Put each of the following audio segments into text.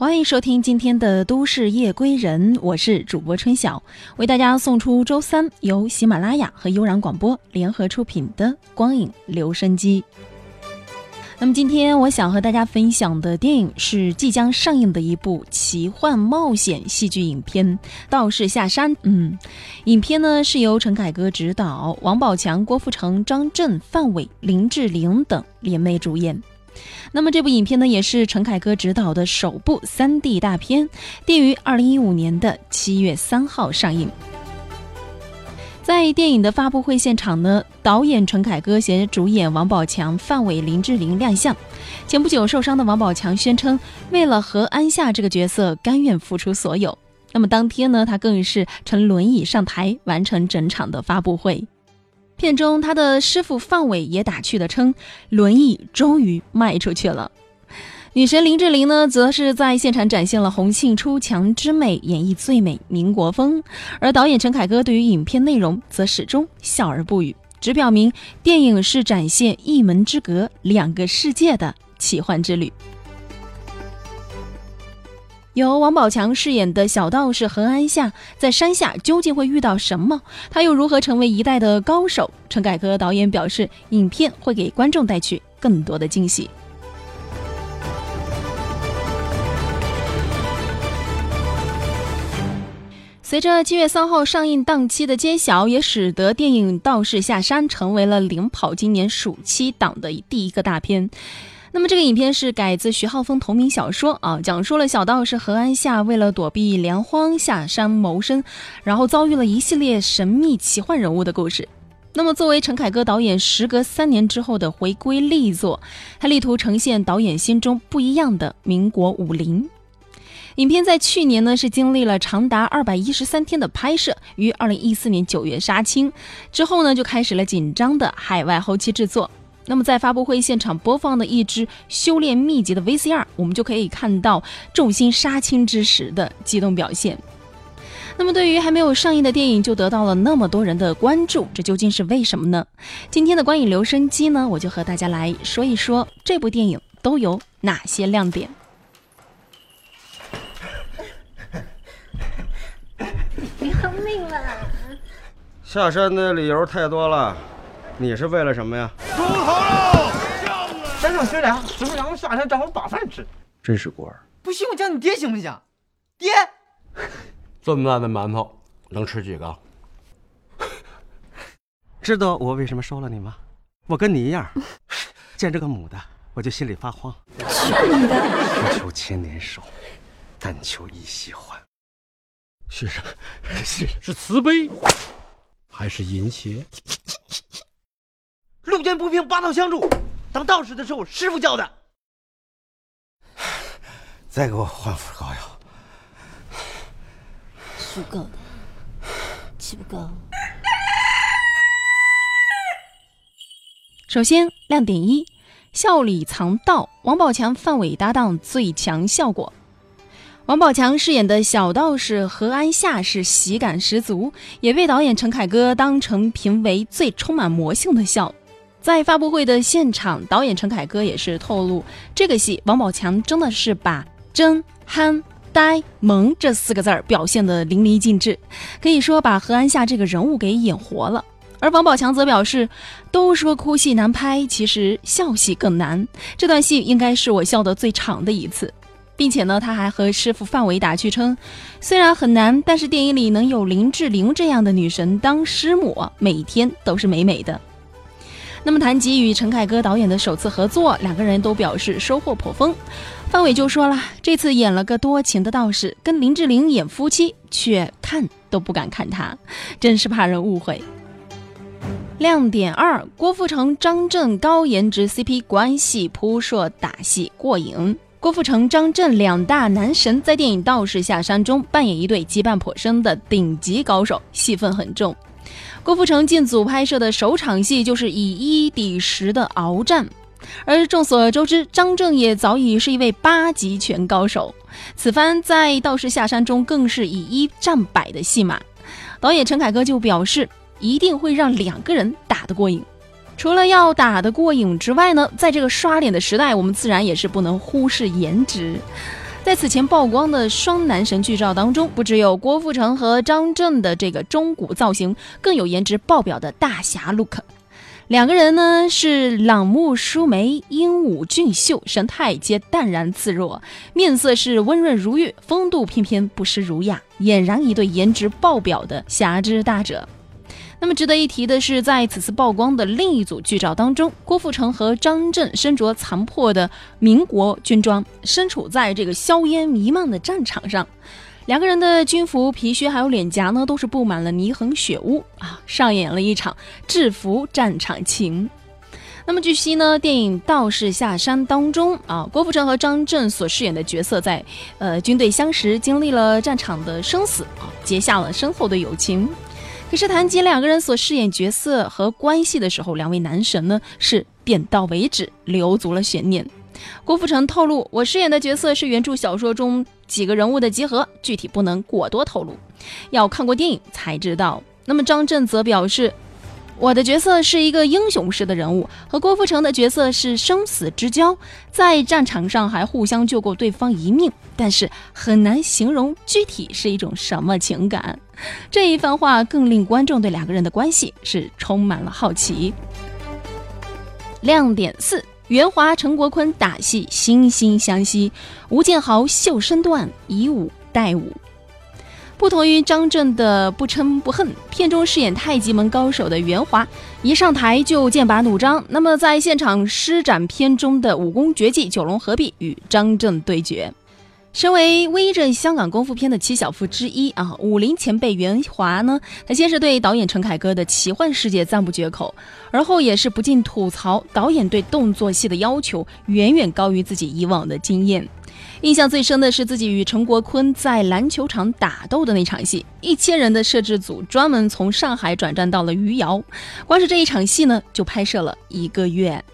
欢迎收听今天的《都市夜归人》，我是主播春晓，为大家送出周三由喜马拉雅和悠然广播联合出品的《光影留声机》。那么今天我想和大家分享的电影是即将上映的一部奇幻冒险戏剧影片《道士下山》。嗯，影片呢是由陈凯歌执导，王宝强、郭富城、张震、范伟、林志玲等联袂主演。那么这部影片呢，也是陈凯歌执导的首部 3D 大片，定于2015年的7月3号上映。在电影的发布会现场呢，导演陈凯歌携主演王宝强、范伟、林志玲亮相。前不久受伤的王宝强宣称，为了何安夏这个角色，甘愿付出所有。那么当天呢，他更是乘轮椅上台，完成整场的发布会。片中，他的师傅范伟也打趣的称：“轮椅终于卖出去了。”女神林志玲呢，则是在现场展现了红杏出墙之美，演绎最美民国风。而导演陈凯歌对于影片内容则始终笑而不语，只表明电影是展现一门之隔、两个世界的奇幻之旅。由王宝强饰演的小道士何安夏，在山下究竟会遇到什么？他又如何成为一代的高手？陈凯歌导演表示，影片会给观众带去更多的惊喜。随着七月三号上映档期的揭晓，也使得电影《道士下山》成为了领跑今年暑期档的第一个大片。那么这个影片是改自徐浩峰同名小说啊，讲述了小道士何安夏为了躲避粮荒下山谋生，然后遭遇了一系列神秘奇幻人物的故事。那么作为陈凯歌导演时隔三年之后的回归力作，他力图呈现导演心中不一样的民国武林。影片在去年呢是经历了长达二百一十三天的拍摄，于二零一四年九月杀青之后呢，就开始了紧张的海外后期制作。那么，在发布会现场播放的一支修炼秘籍的 VCR，我们就可以看到众星杀青之时的激动表现。那么，对于还没有上映的电影就得到了那么多人的关注，这究竟是为什么呢？今天的观影留声机呢，我就和大家来说一说这部电影都有哪些亮点。你要命了！下山的理由太多了。你是为了什么呀？出头喽！山上学粮，师傅让我下山正好把饭吃。真是孤儿。不信我叫你爹行不行？爹，这么大的馒头能吃几个？知道我为什么收了你吗？我跟你一样，见这个母的我就心里发慌。去你的！不求千年寿，但求一夕还。是 是是慈悲，还是淫邪？路见不平，拔刀相助。当道士的时候，师傅教的。再给我换副膏药。是够的，气不够。首先，亮点一：笑里藏道，王宝强、范伟搭档最强效果。王宝强饰演的小道士何安夏是喜感十足，也被导演陈凯歌当成评为最充满魔性的笑。在发布会的现场，导演陈凯歌也是透露，这个戏王宝强真的是把真、憨、呆、萌这四个字儿表现得淋漓尽致，可以说把何安夏这个人物给演活了。而王宝强则表示，都说哭戏难拍，其实笑戏更难。这段戏应该是我笑得最长的一次，并且呢，他还和师傅范伟打趣称，虽然很难，但是电影里能有林志玲这样的女神当师母，每天都是美美的。那么谈及与陈凯歌导演的首次合作，两个人都表示收获颇丰。范伟就说了，这次演了个多情的道士，跟林志玲演夫妻，却看都不敢看他，真是怕人误会。亮点二：郭富城、张震高颜值 CP 关系扑朔，打戏过瘾。郭富城、张震两大男神在电影《道士下山》中扮演一对羁绊颇深的顶级高手，戏份很重。郭富城进组拍摄的首场戏就是以一敌十的鏖战，而众所周知，张震也早已是一位八极拳高手。此番在《道士下山》中更是以一战百的戏码，导演陈凯歌就表示一定会让两个人打得过瘾。除了要打得过瘾之外呢，在这个刷脸的时代，我们自然也是不能忽视颜值。在此前曝光的双男神剧照当中，不只有郭富城和张震的这个中古造型，更有颜值爆表的大侠 look。两个人呢是朗目舒眉、英武俊秀，神态皆淡然自若，面色是温润如玉，风度翩翩，不失儒雅，俨然一对颜值爆表的侠之大者。那么值得一提的是，在此次曝光的另一组剧照当中，郭富城和张震身着残破的民国军装，身处在这个硝烟弥漫的战场上。两个人的军服、皮靴还有脸颊呢，都是布满了泥痕血污啊，上演了一场制服战场情。那么据悉呢，电影《道士下山》当中啊，郭富城和张震所饰演的角色在呃军队相识，经历了战场的生死啊，结下了深厚的友情。可是谈及两个人所饰演角色和关系的时候，两位男神呢是点到为止，留足了悬念。郭富城透露，我饰演的角色是原著小说中几个人物的集合，具体不能过多透露，要看过电影才知道。那么张震则表示，我的角色是一个英雄式的人物，和郭富城的角色是生死之交，在战场上还互相救过对方一命，但是很难形容具体是一种什么情感。这一番话更令观众对两个人的关系是充满了好奇。亮点四。袁华、陈国坤打戏惺惺相惜，吴建豪秀身段以武代武。不同于张震的不嗔不恨，片中饰演太极门高手的袁华一上台就剑拔弩张，那么在现场施展片中的武功绝技九龙合璧与张震对决。身为威震香港功夫片的七小福之一啊，武林前辈袁华呢，他先是对导演陈凯歌的奇幻世界赞不绝口，而后也是不禁吐槽导演对动作戏的要求远远高于自己以往的经验。印象最深的是自己与陈国坤在篮球场打斗的那场戏，一千人的摄制组专门从上海转战到了余姚，光是这一场戏呢，就拍摄了一个月。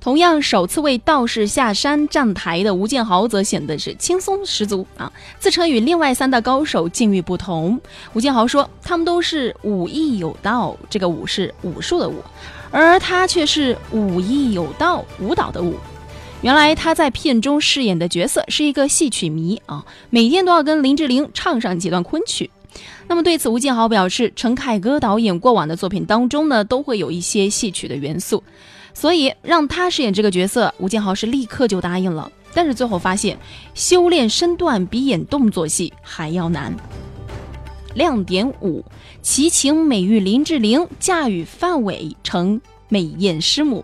同样首次为道士下山站台的吴建豪则显得是轻松十足啊，自称与另外三大高手境遇不同。吴建豪说，他们都是武艺有道，这个武是武术的武，而他却是武艺有道，舞蹈的舞。原来他在片中饰演的角色是一个戏曲迷啊，每天都要跟林志玲唱上几段昆曲。那么对此，吴建豪表示，陈凯歌导演过往的作品当中呢，都会有一些戏曲的元素。所以让他饰演这个角色，吴建豪是立刻就答应了。但是最后发现，修炼身段比演动作戏还要难。亮点五：奇情美玉林志玲驾驭范伟成美艳师母。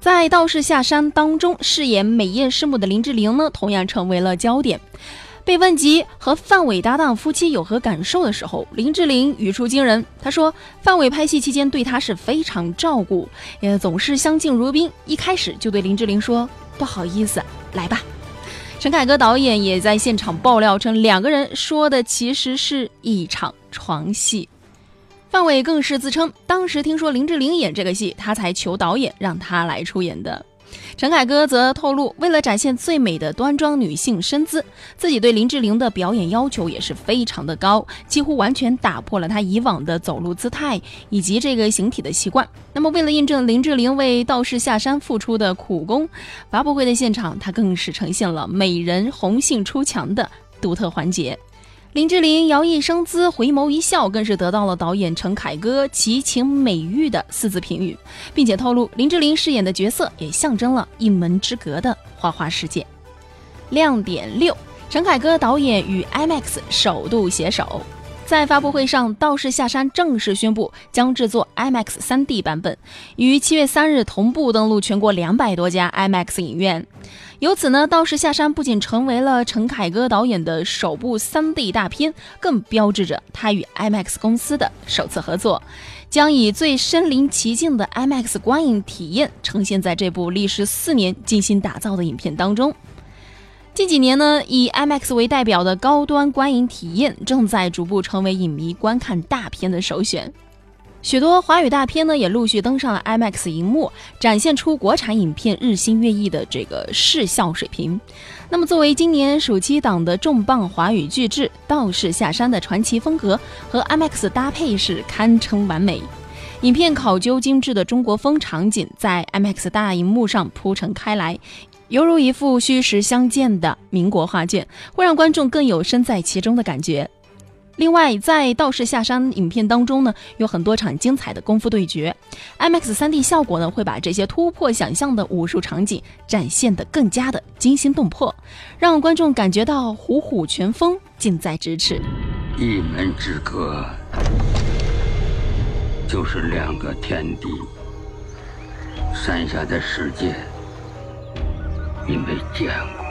在《道士下山》当中饰演美艳师母的林志玲呢，同样成为了焦点。被问及和范伟搭档夫妻有何感受的时候，林志玲语出惊人。她说：“范伟拍戏期间对她是非常照顾，也总是相敬如宾。一开始就对林志玲说：‘不好意思，来吧。’”陈凯歌导演也在现场爆料称，两个人说的其实是一场床戏。范伟更是自称，当时听说林志玲演这个戏，他才求导演让他来出演的。陈凯歌则透露，为了展现最美的端庄女性身姿，自己对林志玲的表演要求也是非常的高，几乎完全打破了她以往的走路姿态以及这个形体的习惯。那么，为了印证林志玲为道士下山付出的苦功，发布会的现场，她更是呈现了美人红杏出墙的独特环节。林志玲摇曳生姿，回眸一笑，更是得到了导演陈凯歌奇情美玉的四字评语，并且透露林志玲饰演的角色也象征了一门之隔的花花世界。亮点六：陈凯歌导演与 IMAX 首度携手。在发布会上，《道士下山》正式宣布将制作 IMAX 3D 版本，于七月三日同步登陆全国两百多家 IMAX 影院。由此呢，《道士下山》不仅成为了陈凯歌导演的首部 3D 大片，更标志着他与 IMAX 公司的首次合作，将以最身临其境的 IMAX 观影体验呈现在这部历时四年精心打造的影片当中。近几年呢，以 IMAX 为代表的高端观影体验正在逐步成为影迷观看大片的首选。许多华语大片呢，也陆续登上了 IMAX 荧幕，展现出国产影片日新月异的这个视效水平。那么，作为今年暑期档的重磅华语巨制，《道士下山》的传奇风格和 IMAX 搭配是堪称完美。影片考究精致的中国风场景在 IMAX 大荧幕上铺陈开来。犹如一幅虚实相间的民国画卷，会让观众更有身在其中的感觉。另外，在《道士下山》影片当中呢，有很多场精彩的功夫对决，IMAX 3D 效果呢会把这些突破想象的武术场景展现得更加的惊心动魄，让观众感觉到虎虎拳风近在咫尺。一门之隔，就是两个天地。山下的世界，你没见过。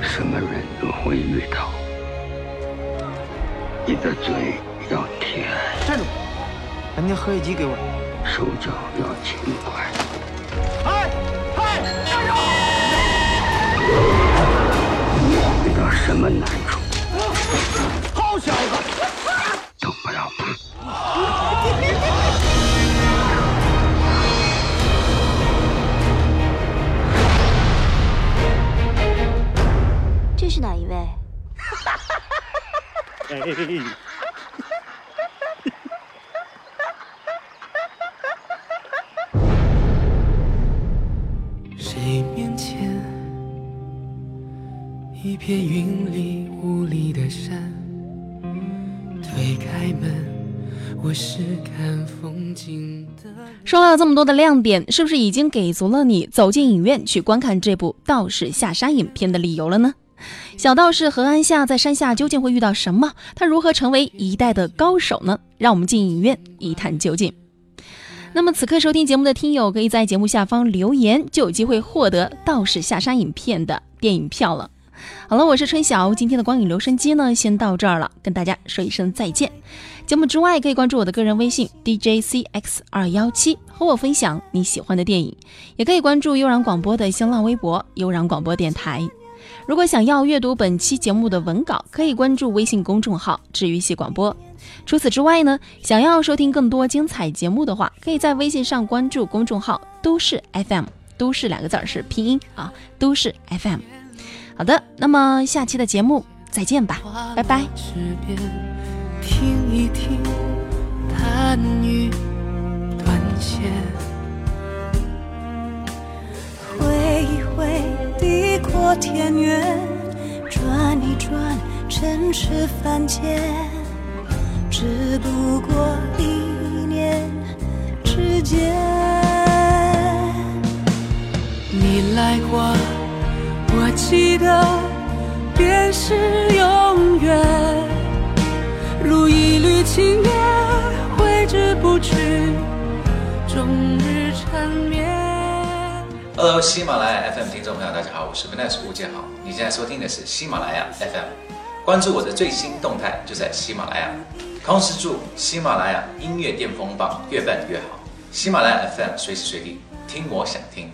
什么人都会遇到。你的嘴要甜，站住！把你合影机给我。手脚要勤快。嗨嗨，加油！遇到什么难谁面前一片云里雾里的山？推开门，我是看风景的。说了这么多的亮点，是不是已经给足了你走进影院去观看这部《道士下山》影片的理由了呢？小道士何安夏在山下究竟会遇到什么？他如何成为一代的高手呢？让我们进影院一探究竟。那么此刻收听节目的听友，可以在节目下方留言，就有机会获得《道士下山》影片的电影票了。好了，我是春晓，今天的光影留声机呢，先到这儿了，跟大家说一声再见。节目之外，可以关注我的个人微信 DJCX 二幺七，和我分享你喜欢的电影，也可以关注悠然广播的新浪微博悠然广播电台。如果想要阅读本期节目的文稿，可以关注微信公众号“治愈系广播”。除此之外呢，想要收听更多精彩节目的话，可以在微信上关注公众号“都市 FM”。都市两个字儿是拼音啊，都市 FM。好的，那么下期的节目再见吧，拜拜。听一听弹雨断线，天远，转一转尘世凡间，只不过一念之间。你来过，我记得，便是永远。如一缕青烟，挥之不去，终日缠绵。Hello，喜马拉雅 FM 听众朋友，大家好，我是 Vanessa 吴建豪。你现在收听的是喜马拉雅 FM，关注我的最新动态就在喜马拉雅。同时祝喜马拉雅音乐巅峰榜越办越好。喜马拉雅 FM 随时随地听我想听。